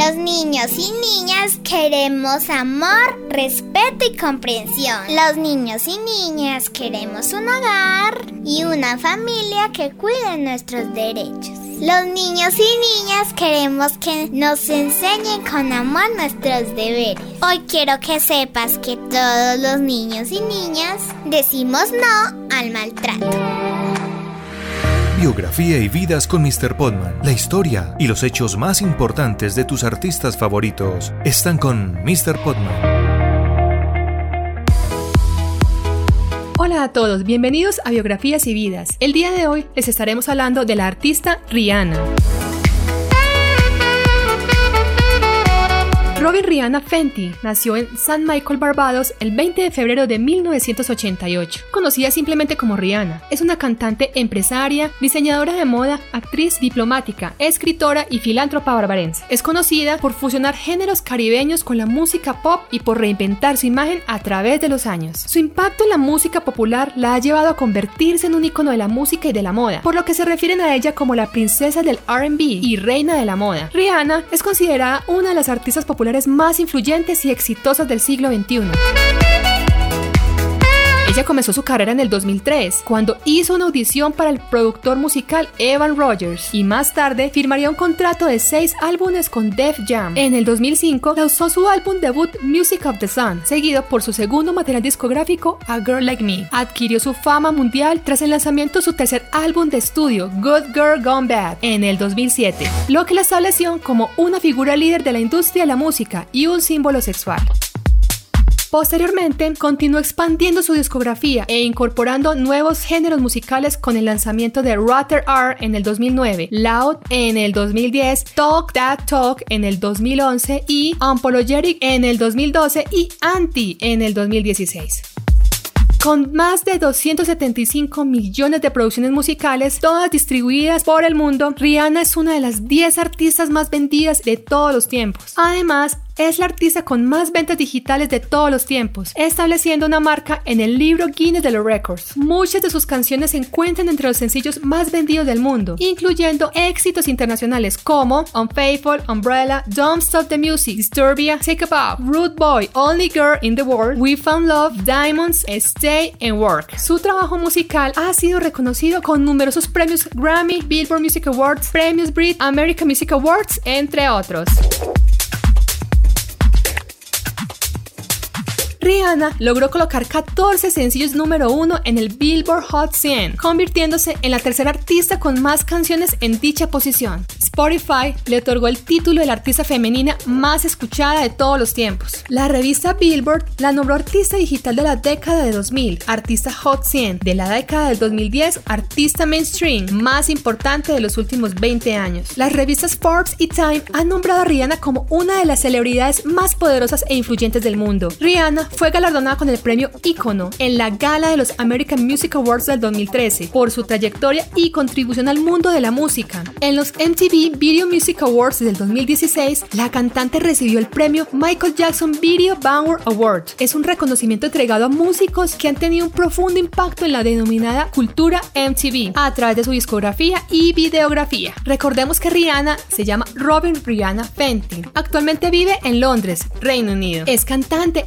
Los niños y niñas queremos amor, respeto y comprensión. Los niños y niñas queremos un hogar y una familia que cuide nuestros derechos. Los niños y niñas queremos que nos enseñen con amor nuestros deberes. Hoy quiero que sepas que todos los niños y niñas decimos no al maltrato. Biografía y vidas con Mr. Podman. La historia y los hechos más importantes de tus artistas favoritos están con Mr. Podman. Hola a todos, bienvenidos a Biografías y Vidas. El día de hoy les estaremos hablando de la artista Rihanna. Rihanna Fenty nació en San Michael, Barbados, el 20 de febrero de 1988. Conocida simplemente como Rihanna, es una cantante empresaria, diseñadora de moda, actriz diplomática, escritora y filántropa barbarense. Es conocida por fusionar géneros caribeños con la música pop y por reinventar su imagen a través de los años. Su impacto en la música popular la ha llevado a convertirse en un icono de la música y de la moda, por lo que se refieren a ella como la princesa del RB y reina de la moda. Rihanna es considerada una de las artistas populares más influyentes y exitosas del siglo XXI. Ella comenzó su carrera en el 2003, cuando hizo una audición para el productor musical Evan Rogers y más tarde firmaría un contrato de seis álbumes con Def Jam. En el 2005 lanzó su álbum debut Music of the Sun, seguido por su segundo material discográfico A Girl Like Me. Adquirió su fama mundial tras el lanzamiento de su tercer álbum de estudio Good Girl Gone Bad en el 2007, lo que la estableció como una figura líder de la industria de la música y un símbolo sexual. Posteriormente, continuó expandiendo su discografía e incorporando nuevos géneros musicales con el lanzamiento de Rutter R en el 2009, Loud en el 2010, Talk That Talk en el 2011 y Unapologetic en el 2012 y Anti en el 2016. Con más de 275 millones de producciones musicales, todas distribuidas por el mundo, Rihanna es una de las 10 artistas más vendidas de todos los tiempos. Además, es la artista con más ventas digitales de todos los tiempos, estableciendo una marca en el libro Guinness de los Records. Muchas de sus canciones se encuentran entre los sencillos más vendidos del mundo, incluyendo éxitos internacionales como Unfaithful, Umbrella, Don't Stop the Music, Disturbia, Take a Bow, Rude Boy, Only Girl in the World, We Found Love, Diamonds, Stay and Work. Su trabajo musical ha sido reconocido con numerosos premios Grammy, Billboard Music Awards, Premios Brit, American Music Awards, entre otros. Rihanna logró colocar 14 sencillos número 1 en el Billboard Hot 100, convirtiéndose en la tercera artista con más canciones en dicha posición. Spotify le otorgó el título de la artista femenina más escuchada de todos los tiempos. La revista Billboard la nombró artista digital de la década de 2000, artista Hot 100 de la década del 2010, artista mainstream más importante de los últimos 20 años. Las revistas Forbes y Time han nombrado a Rihanna como una de las celebridades más poderosas e influyentes del mundo. Rihanna fue galardonada con el premio Icono en la gala de los American Music Awards del 2013 por su trayectoria y contribución al mundo de la música. En los MTV Video Music Awards del 2016, la cantante recibió el premio Michael Jackson Video Bauer Award. Es un reconocimiento entregado a músicos que han tenido un profundo impacto en la denominada cultura MTV a través de su discografía y videografía. Recordemos que Rihanna se llama Robin Rihanna Fenty. Actualmente vive en Londres, Reino Unido. Es cantante,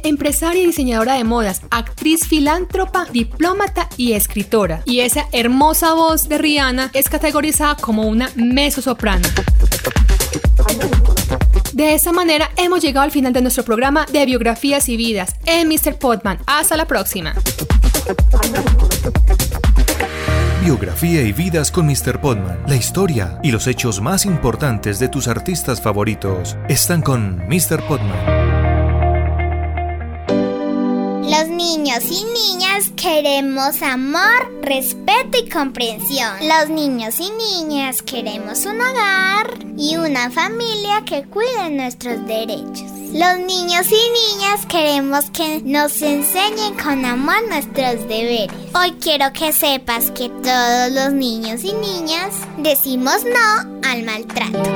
y diseñadora de modas, actriz filántropa, diplomata y escritora. Y esa hermosa voz de Rihanna es categorizada como una mezzo-soprano. De esa manera hemos llegado al final de nuestro programa de biografías y vidas en Mr. Podman. Hasta la próxima. Biografía y vidas con Mr. Podman. La historia y los hechos más importantes de tus artistas favoritos están con Mr. Podman. Los niños y niñas queremos amor, respeto y comprensión. Los niños y niñas queremos un hogar y una familia que cuide nuestros derechos. Los niños y niñas queremos que nos enseñen con amor nuestros deberes. Hoy quiero que sepas que todos los niños y niñas decimos no al maltrato.